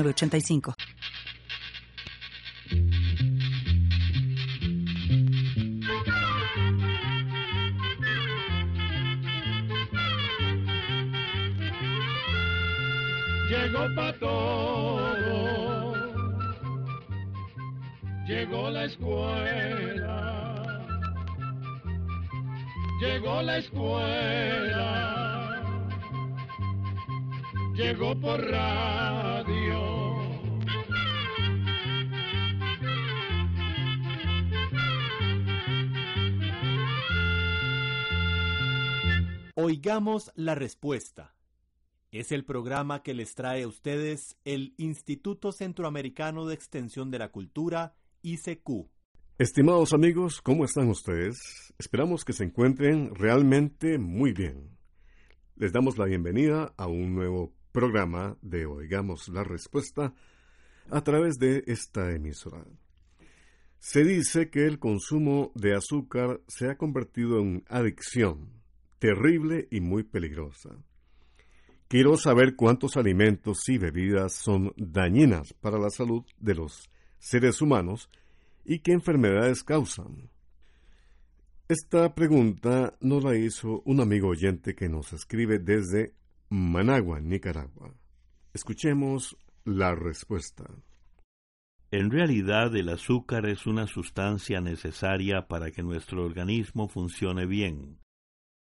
85 Llegó para todo, llegó la escuela, llegó la escuela, llegó por radio. Oigamos la respuesta. Es el programa que les trae a ustedes el Instituto Centroamericano de Extensión de la Cultura, ICQ. Estimados amigos, ¿cómo están ustedes? Esperamos que se encuentren realmente muy bien. Les damos la bienvenida a un nuevo programa de Oigamos la Respuesta a través de esta emisora. Se dice que el consumo de azúcar se ha convertido en adicción terrible y muy peligrosa. Quiero saber cuántos alimentos y bebidas son dañinas para la salud de los seres humanos y qué enfermedades causan. Esta pregunta nos la hizo un amigo oyente que nos escribe desde Managua, Nicaragua. Escuchemos la respuesta. En realidad el azúcar es una sustancia necesaria para que nuestro organismo funcione bien.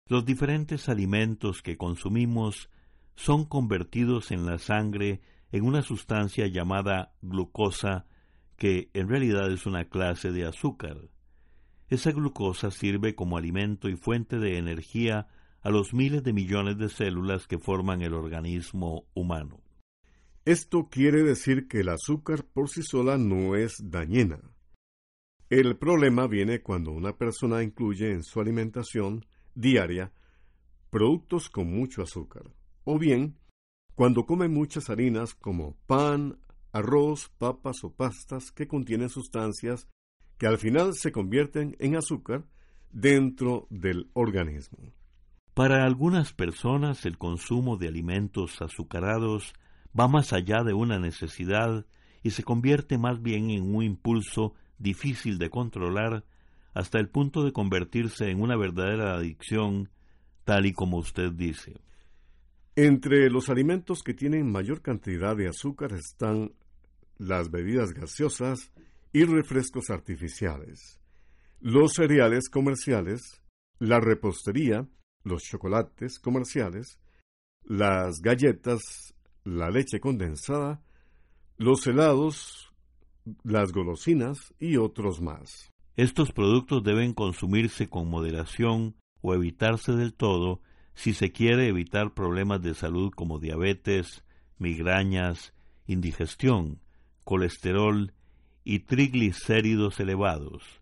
Los diferentes alimentos que consumimos son convertidos en la sangre en una sustancia llamada glucosa, que en realidad es una clase de azúcar. Esa glucosa sirve como alimento y fuente de energía a los miles de millones de células que forman el organismo humano. Esto quiere decir que el azúcar por sí sola no es dañina. El problema viene cuando una persona incluye en su alimentación diaria productos con mucho azúcar, o bien cuando come muchas harinas como pan, arroz, papas o pastas que contienen sustancias que al final se convierten en azúcar dentro del organismo. Para algunas personas el consumo de alimentos azucarados va más allá de una necesidad y se convierte más bien en un impulso difícil de controlar hasta el punto de convertirse en una verdadera adicción, tal y como usted dice. Entre los alimentos que tienen mayor cantidad de azúcar están las bebidas gaseosas y refrescos artificiales, los cereales comerciales, la repostería, los chocolates comerciales, las galletas, la leche condensada, los helados, las golosinas y otros más. Estos productos deben consumirse con moderación o evitarse del todo si se quiere evitar problemas de salud como diabetes, migrañas, indigestión, colesterol y triglicéridos elevados.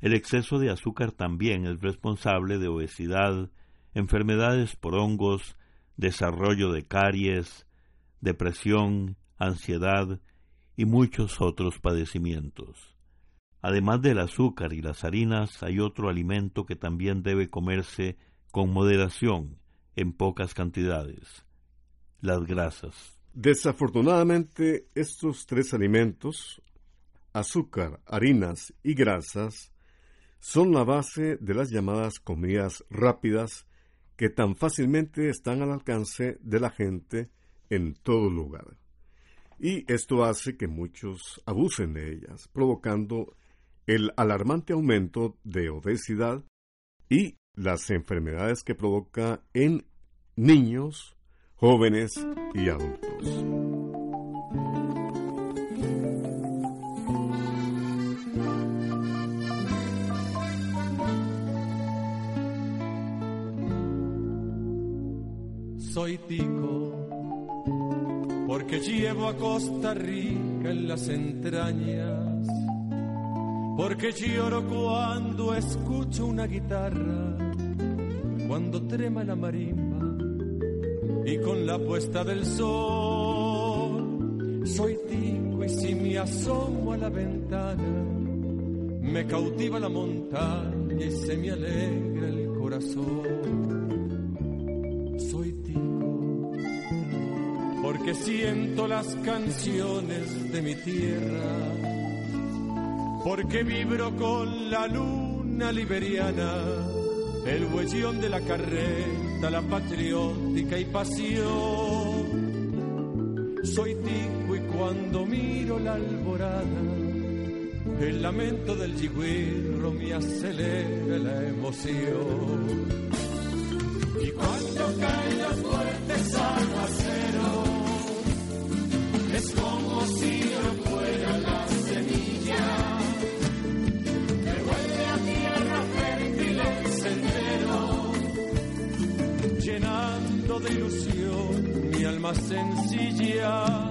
El exceso de azúcar también es responsable de obesidad, enfermedades por hongos, desarrollo de caries, depresión, ansiedad y muchos otros padecimientos. Además del azúcar y las harinas, hay otro alimento que también debe comerse con moderación, en pocas cantidades, las grasas. Desafortunadamente, estos tres alimentos, azúcar, harinas y grasas, son la base de las llamadas comidas rápidas que tan fácilmente están al alcance de la gente en todo lugar. Y esto hace que muchos abusen de ellas, provocando el alarmante aumento de obesidad y las enfermedades que provoca en niños, jóvenes y adultos. Soy tico porque llevo a Costa Rica en las entrañas, porque lloro cuando escucho una guitarra, cuando trema la marimba y con la puesta del sol soy tico y si me asomo a la ventana me cautiva la montaña y se me alegra el corazón. Porque siento las canciones de mi tierra, porque vibro con la luna liberiana, el huellón de la carreta, la patriótica y pasión. Soy tico y cuando miro la alborada, el lamento del yigüirro me acelera la emoción. Y cuando caen los fuertes como si no fuera la semilla que vuelve a tierra fértil el sendero, llenando de ilusión mi alma sencilla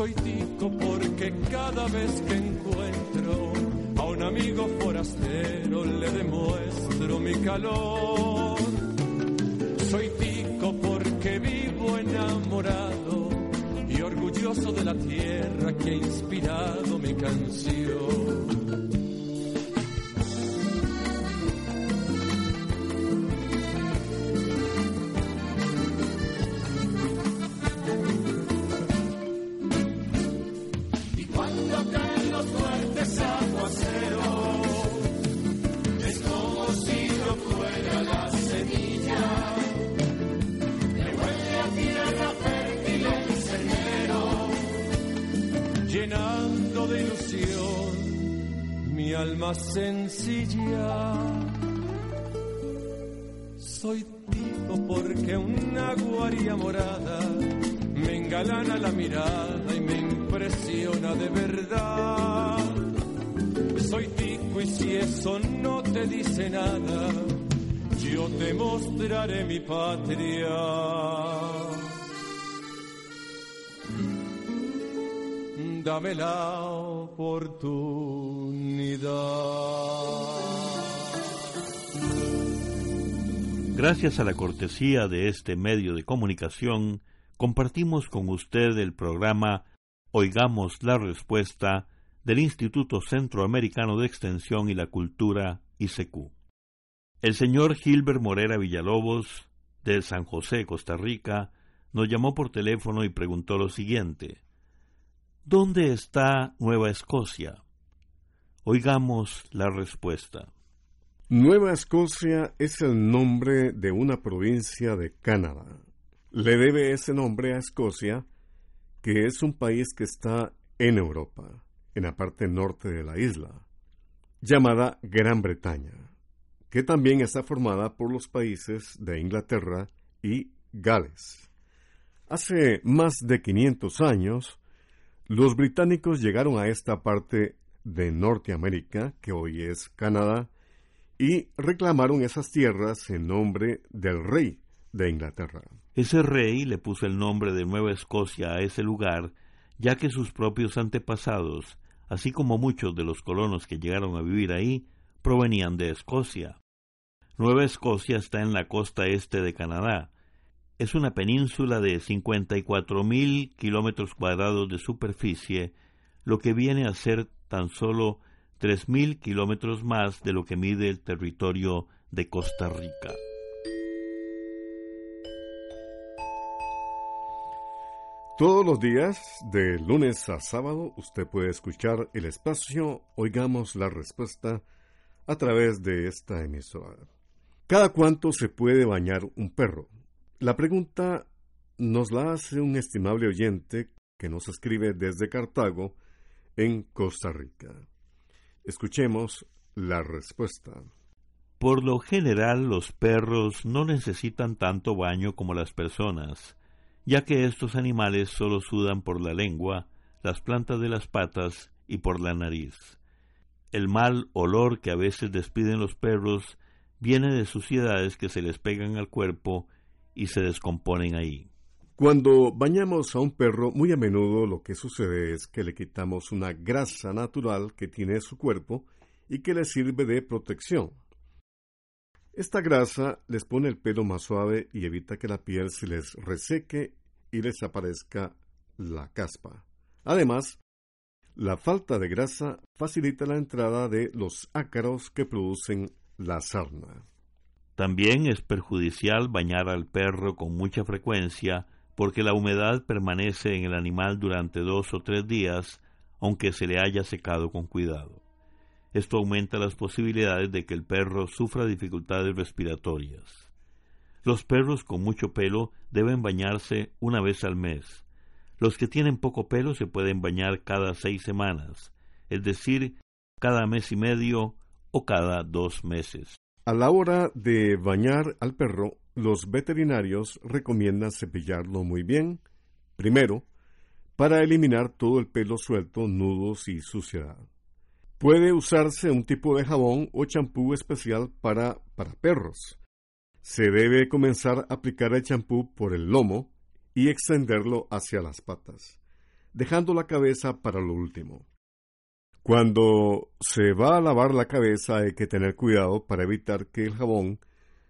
soy tico porque cada vez que encuentro a un amigo forastero le demuestro mi calor. Soy tico porque vivo enamorado orgulloso de la tierra que ha inspirado mi canción. Sencilla. Soy tipo porque una guaria morada me engalana la mirada y me impresiona de verdad. Soy tico y si eso no te dice nada, yo te mostraré mi patria. Dame la oportunidad. Gracias a la cortesía de este medio de comunicación, compartimos con usted el programa Oigamos la Respuesta del Instituto Centroamericano de Extensión y la Cultura, ICQ. El señor Gilbert Morera Villalobos, de San José, Costa Rica, nos llamó por teléfono y preguntó lo siguiente. ¿Dónde está Nueva Escocia? Oigamos la respuesta. Nueva Escocia es el nombre de una provincia de Canadá. Le debe ese nombre a Escocia, que es un país que está en Europa, en la parte norte de la isla, llamada Gran Bretaña, que también está formada por los países de Inglaterra y Gales. Hace más de 500 años, los británicos llegaron a esta parte de Norteamérica, que hoy es Canadá, y reclamaron esas tierras en nombre del rey de Inglaterra. Ese rey le puso el nombre de Nueva Escocia a ese lugar, ya que sus propios antepasados, así como muchos de los colonos que llegaron a vivir ahí, provenían de Escocia. Nueva Escocia está en la costa este de Canadá, es una península de 54.000 kilómetros cuadrados de superficie, lo que viene a ser tan solo 3.000 kilómetros más de lo que mide el territorio de Costa Rica. Todos los días, de lunes a sábado, usted puede escuchar el espacio Oigamos la Respuesta a través de esta emisora. ¿Cada cuánto se puede bañar un perro? La pregunta nos la hace un estimable oyente que nos escribe desde Cartago, en Costa Rica. Escuchemos la respuesta. Por lo general los perros no necesitan tanto baño como las personas, ya que estos animales solo sudan por la lengua, las plantas de las patas y por la nariz. El mal olor que a veces despiden los perros viene de suciedades que se les pegan al cuerpo y se descomponen ahí. Cuando bañamos a un perro, muy a menudo lo que sucede es que le quitamos una grasa natural que tiene su cuerpo y que le sirve de protección. Esta grasa les pone el pelo más suave y evita que la piel se les reseque y les aparezca la caspa. Además, la falta de grasa facilita la entrada de los ácaros que producen la sarna. También es perjudicial bañar al perro con mucha frecuencia porque la humedad permanece en el animal durante dos o tres días, aunque se le haya secado con cuidado. Esto aumenta las posibilidades de que el perro sufra dificultades respiratorias. Los perros con mucho pelo deben bañarse una vez al mes. Los que tienen poco pelo se pueden bañar cada seis semanas, es decir, cada mes y medio o cada dos meses. A la hora de bañar al perro, los veterinarios recomiendan cepillarlo muy bien, primero, para eliminar todo el pelo suelto, nudos y suciedad. Puede usarse un tipo de jabón o champú especial para, para perros. Se debe comenzar a aplicar el champú por el lomo y extenderlo hacia las patas, dejando la cabeza para lo último. Cuando se va a lavar la cabeza hay que tener cuidado para evitar que el jabón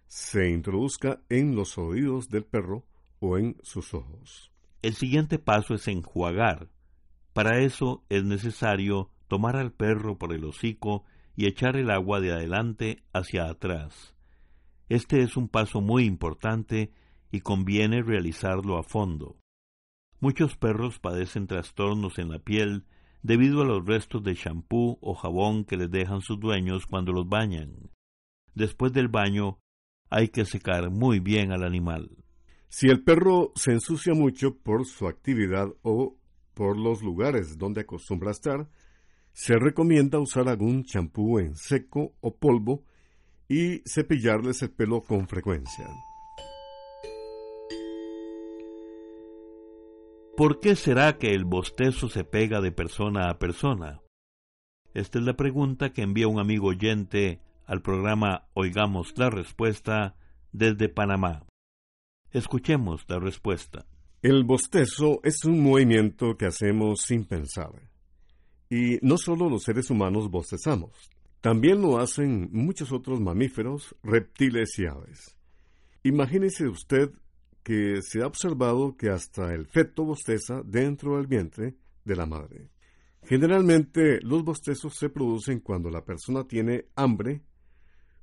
se introduzca en los oídos del perro o en sus ojos. El siguiente paso es enjuagar. Para eso es necesario tomar al perro por el hocico y echar el agua de adelante hacia atrás. Este es un paso muy importante y conviene realizarlo a fondo. Muchos perros padecen trastornos en la piel debido a los restos de champú o jabón que les dejan sus dueños cuando los bañan. Después del baño hay que secar muy bien al animal. Si el perro se ensucia mucho por su actividad o por los lugares donde acostumbra estar, se recomienda usar algún champú en seco o polvo y cepillarles el pelo con frecuencia. ¿Por qué será que el bostezo se pega de persona a persona? Esta es la pregunta que envía un amigo oyente al programa Oigamos la Respuesta desde Panamá. Escuchemos la respuesta. El bostezo es un movimiento que hacemos sin pensar. Y no solo los seres humanos bostezamos, también lo hacen muchos otros mamíferos, reptiles y aves. Imagínese usted que se ha observado que hasta el feto bosteza dentro del vientre de la madre. Generalmente los bostezos se producen cuando la persona tiene hambre,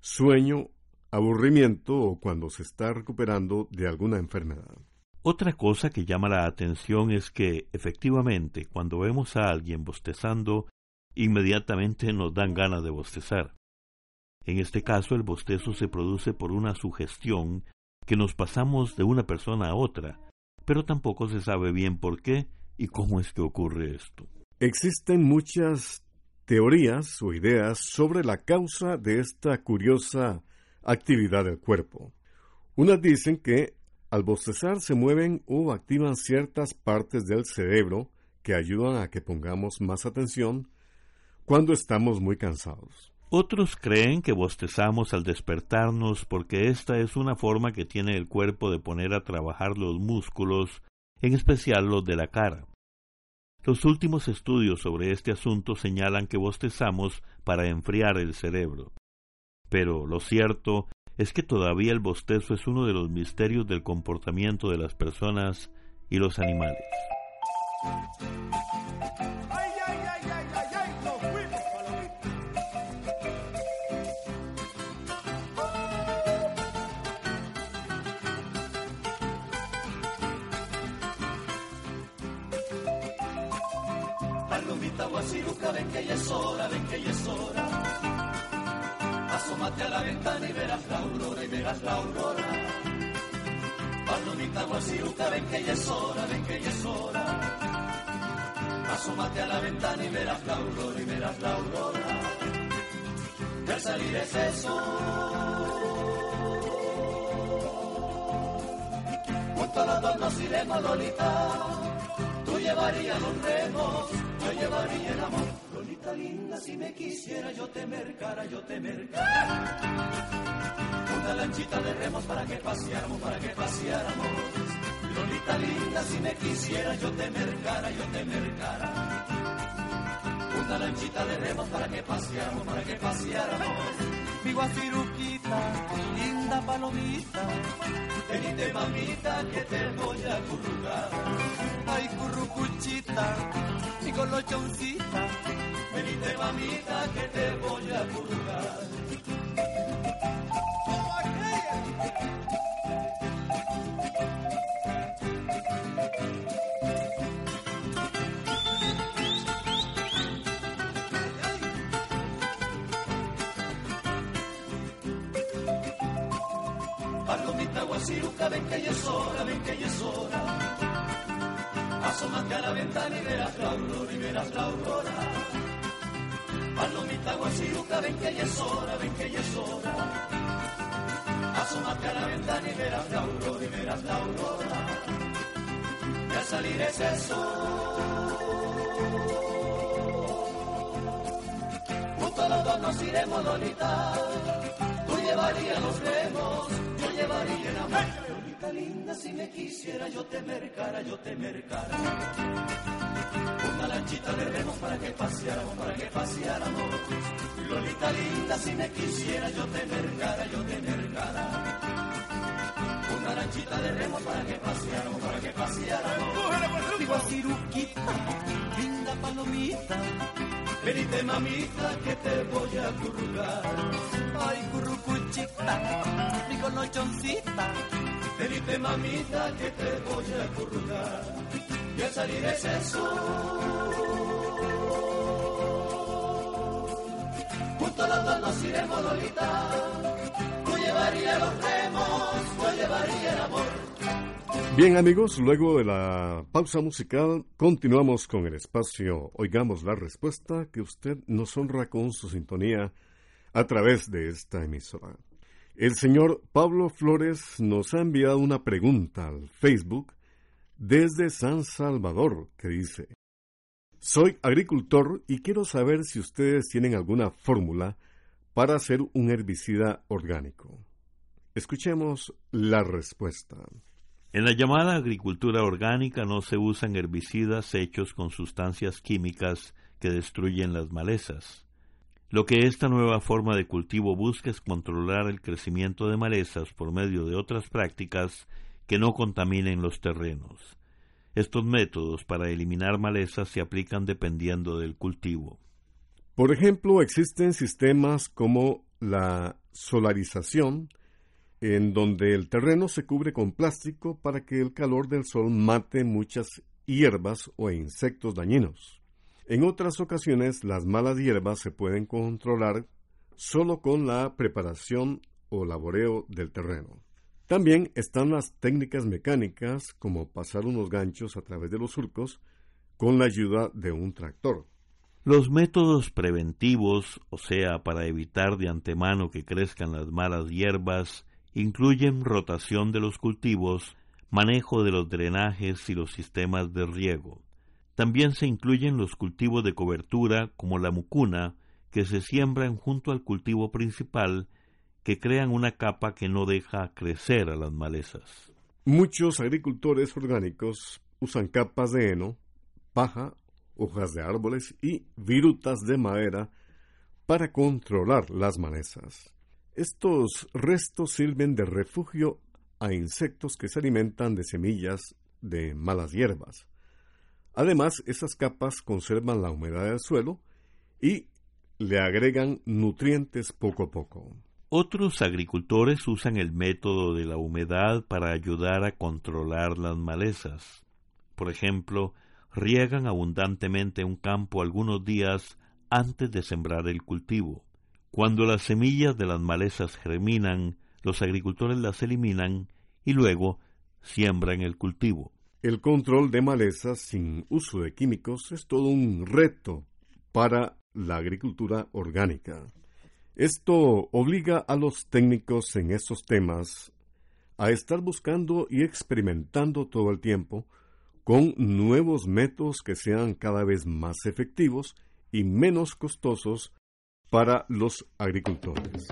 sueño, aburrimiento o cuando se está recuperando de alguna enfermedad. Otra cosa que llama la atención es que, efectivamente, cuando vemos a alguien bostezando, inmediatamente nos dan ganas de bostezar. En este caso, el bostezo se produce por una sugestión que nos pasamos de una persona a otra, pero tampoco se sabe bien por qué y cómo es que ocurre esto. Existen muchas teorías o ideas sobre la causa de esta curiosa actividad del cuerpo. Unas dicen que al bostezar se mueven o activan ciertas partes del cerebro que ayudan a que pongamos más atención cuando estamos muy cansados. Otros creen que bostezamos al despertarnos porque esta es una forma que tiene el cuerpo de poner a trabajar los músculos, en especial los de la cara. Los últimos estudios sobre este asunto señalan que bostezamos para enfriar el cerebro. Pero lo cierto es que todavía el bostezo es uno de los misterios del comportamiento de las personas y los animales. Palomita guasiruca, ven que ya es hora, ven que ya es hora Asómate a la ventana y verás la aurora, y verás la aurora. Palomita guasiruca, ven que ya es hora, ven que ya es hora. Asómate a la ventana y verás la aurora, y verás la aurora. Que al salir ese sol, junto a los dos nos iremos, Lolita. Tú llevarías los remos, llevaría el amor linda, si me quisiera yo te mercara, yo te mercara. Una lanchita de remos para que paseáramos, para que paseáramos. Lolita linda, si me quisiera yo te mercara, yo te mercara. Una lanchita de remos para que paseáramos, para que paseáramos. Mi guasiruquita, linda palomita. Venite mamita que te voy a currucar. Ay currucuchita, mi colochoncita. Venite mamita que te voy a currucar. Ven que ya es hora, ven que ya es hora. Asómate a la ventana y verás la aurora, y verás la aurora. Palomita guasiruca, ven que ya es hora, ven que ya es hora. Asómate a la ventana y verás la aurora, y verás la aurora. Y al salir ese sol, junto a los dos nos iremos, Lolita. Tú llevarías los remos, llevaría. Lolita linda, si me quisiera, yo te mercara, yo te mercara. Una lanchita de remos para que paseáramos, para que paseáramos. Lolita linda, si me quisiera, yo te mercara, yo te mercara. Una lanchita de remos para que paseáramos, para que paseáramos. Mi guasiruquita, linda palomita. Venite mamita que te voy a currucar. Ay currucuchita, mi colochoncita. Venite mamita que te voy a currucar. Y al salir ese sol, junto a los dos nos iremos, Lolita. Tú llevarías los remos, Bien amigos, luego de la pausa musical continuamos con el espacio Oigamos la respuesta que usted nos honra con su sintonía a través de esta emisora. El señor Pablo Flores nos ha enviado una pregunta al Facebook desde San Salvador que dice, Soy agricultor y quiero saber si ustedes tienen alguna fórmula para hacer un herbicida orgánico. Escuchemos la respuesta. En la llamada agricultura orgánica no se usan herbicidas hechos con sustancias químicas que destruyen las malezas. Lo que esta nueva forma de cultivo busca es controlar el crecimiento de malezas por medio de otras prácticas que no contaminen los terrenos. Estos métodos para eliminar malezas se aplican dependiendo del cultivo. Por ejemplo, existen sistemas como la solarización, en donde el terreno se cubre con plástico para que el calor del sol mate muchas hierbas o insectos dañinos. En otras ocasiones, las malas hierbas se pueden controlar solo con la preparación o laboreo del terreno. También están las técnicas mecánicas, como pasar unos ganchos a través de los surcos con la ayuda de un tractor. Los métodos preventivos, o sea, para evitar de antemano que crezcan las malas hierbas, incluyen rotación de los cultivos, manejo de los drenajes y los sistemas de riego. También se incluyen los cultivos de cobertura como la mucuna, que se siembran junto al cultivo principal, que crean una capa que no deja crecer a las malezas. Muchos agricultores orgánicos usan capas de heno, paja, hojas de árboles y virutas de madera para controlar las malezas. Estos restos sirven de refugio a insectos que se alimentan de semillas de malas hierbas. Además, esas capas conservan la humedad del suelo y le agregan nutrientes poco a poco. Otros agricultores usan el método de la humedad para ayudar a controlar las malezas. Por ejemplo, riegan abundantemente un campo algunos días antes de sembrar el cultivo. Cuando las semillas de las malezas germinan, los agricultores las eliminan y luego siembran el cultivo. El control de malezas sin uso de químicos es todo un reto para la agricultura orgánica. Esto obliga a los técnicos en estos temas a estar buscando y experimentando todo el tiempo con nuevos métodos que sean cada vez más efectivos y menos costosos para los agricultores.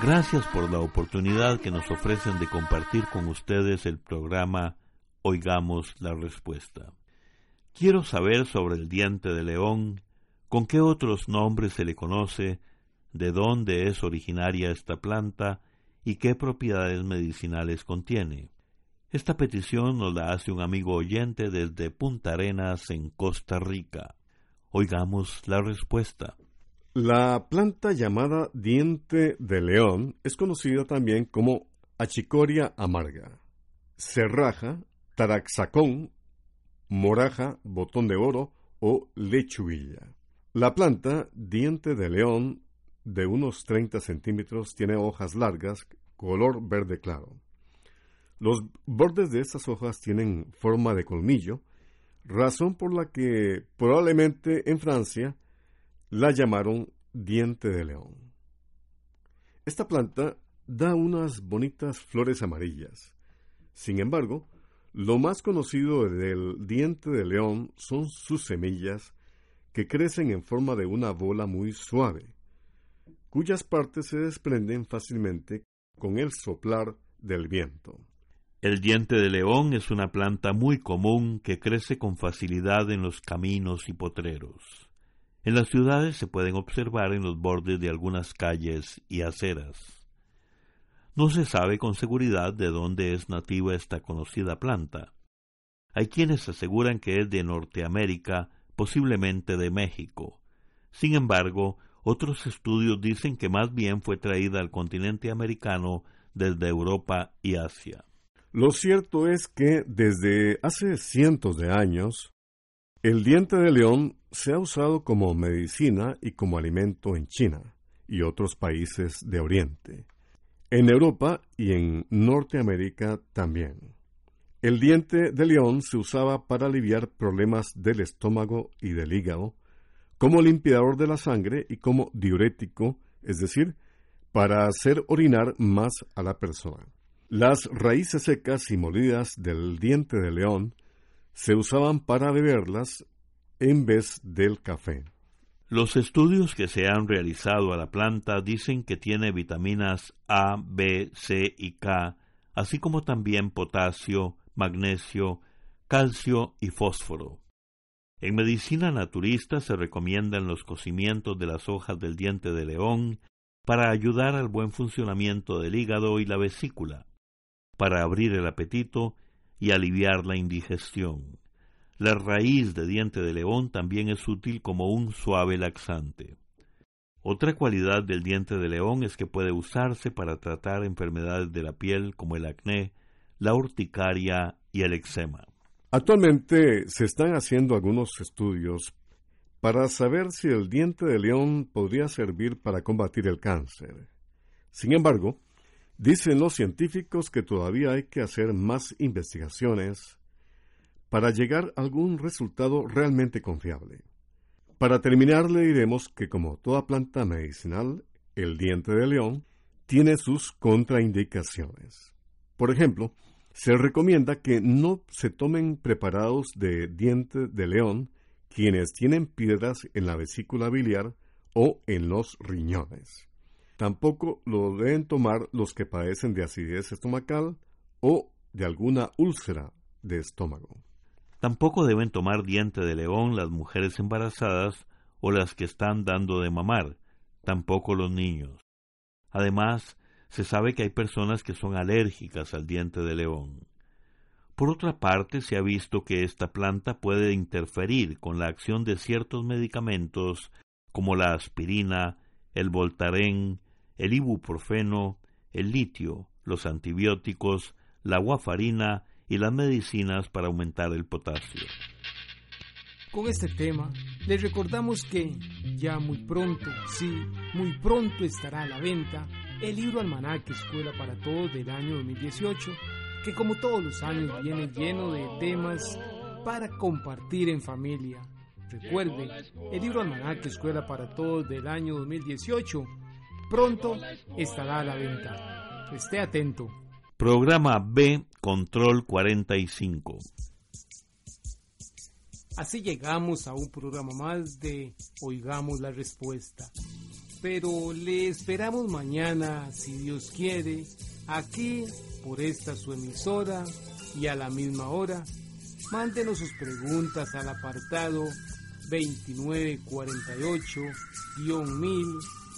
Gracias por la oportunidad que nos ofrecen de compartir con ustedes el programa Oigamos la Respuesta. Quiero saber sobre el diente de león, con qué otros nombres se le conoce, de dónde es originaria esta planta y qué propiedades medicinales contiene. Esta petición nos la hace un amigo oyente desde Punta Arenas, en Costa Rica. Oigamos la respuesta. La planta llamada diente de león es conocida también como achicoria amarga, cerraja, taraxacón, moraja, botón de oro o lechuguilla. La planta diente de león de unos 30 centímetros tiene hojas largas, color verde claro. Los bordes de estas hojas tienen forma de colmillo, razón por la que probablemente en Francia la llamaron diente de león. Esta planta da unas bonitas flores amarillas. Sin embargo, lo más conocido del diente de león son sus semillas que crecen en forma de una bola muy suave, cuyas partes se desprenden fácilmente con el soplar del viento. El diente de león es una planta muy común que crece con facilidad en los caminos y potreros. En las ciudades se pueden observar en los bordes de algunas calles y aceras. No se sabe con seguridad de dónde es nativa esta conocida planta. Hay quienes aseguran que es de Norteamérica, posiblemente de México. Sin embargo, otros estudios dicen que más bien fue traída al continente americano desde Europa y Asia. Lo cierto es que desde hace cientos de años, el diente de león se ha usado como medicina y como alimento en China y otros países de Oriente, en Europa y en Norteamérica también. El diente de león se usaba para aliviar problemas del estómago y del hígado, como limpiador de la sangre y como diurético, es decir, para hacer orinar más a la persona. Las raíces secas y molidas del diente de león se usaban para beberlas en vez del café. Los estudios que se han realizado a la planta dicen que tiene vitaminas A, B, C y K, así como también potasio, magnesio, calcio y fósforo. En medicina naturista se recomiendan los cocimientos de las hojas del diente de león para ayudar al buen funcionamiento del hígado y la vesícula, para abrir el apetito y aliviar la indigestión. La raíz de diente de león también es útil como un suave laxante. Otra cualidad del diente de león es que puede usarse para tratar enfermedades de la piel como el acné, la urticaria y el eczema. Actualmente se están haciendo algunos estudios para saber si el diente de león podría servir para combatir el cáncer. Sin embargo, dicen los científicos que todavía hay que hacer más investigaciones para llegar a algún resultado realmente confiable. Para terminar le diremos que como toda planta medicinal, el diente de león tiene sus contraindicaciones. Por ejemplo, se recomienda que no se tomen preparados de diente de león quienes tienen piedras en la vesícula biliar o en los riñones. Tampoco lo deben tomar los que padecen de acidez estomacal o de alguna úlcera de estómago. Tampoco deben tomar diente de león las mujeres embarazadas o las que están dando de mamar, tampoco los niños. Además, se sabe que hay personas que son alérgicas al diente de león. Por otra parte, se ha visto que esta planta puede interferir con la acción de ciertos medicamentos como la aspirina, el voltaren, el ibuprofeno, el litio, los antibióticos, la guafarina y las medicinas para aumentar el potasio. Con este tema, les recordamos que ya muy pronto, sí, muy pronto estará a la venta el libro Almanaque Escuela para Todos del año 2018 que como todos los años viene lleno de temas para compartir en familia. Recuerde, el libro Almanaque Escuela para Todos del año 2018 pronto estará a la venta. Esté atento. Programa B Control 45. Así llegamos a un programa más de Oigamos la Respuesta. Pero le esperamos mañana, si Dios quiere, aquí por esta su emisora y a la misma hora. Mándenos sus preguntas al apartado 2948-1000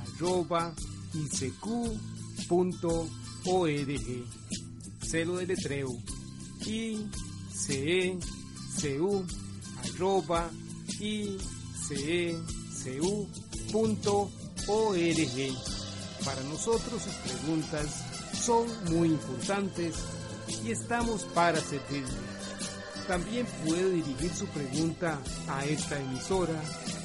arroba Celo de letreo. I c e para nosotros sus preguntas son muy importantes y estamos para servirle. También puede dirigir su pregunta a esta emisora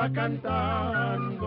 Va cantando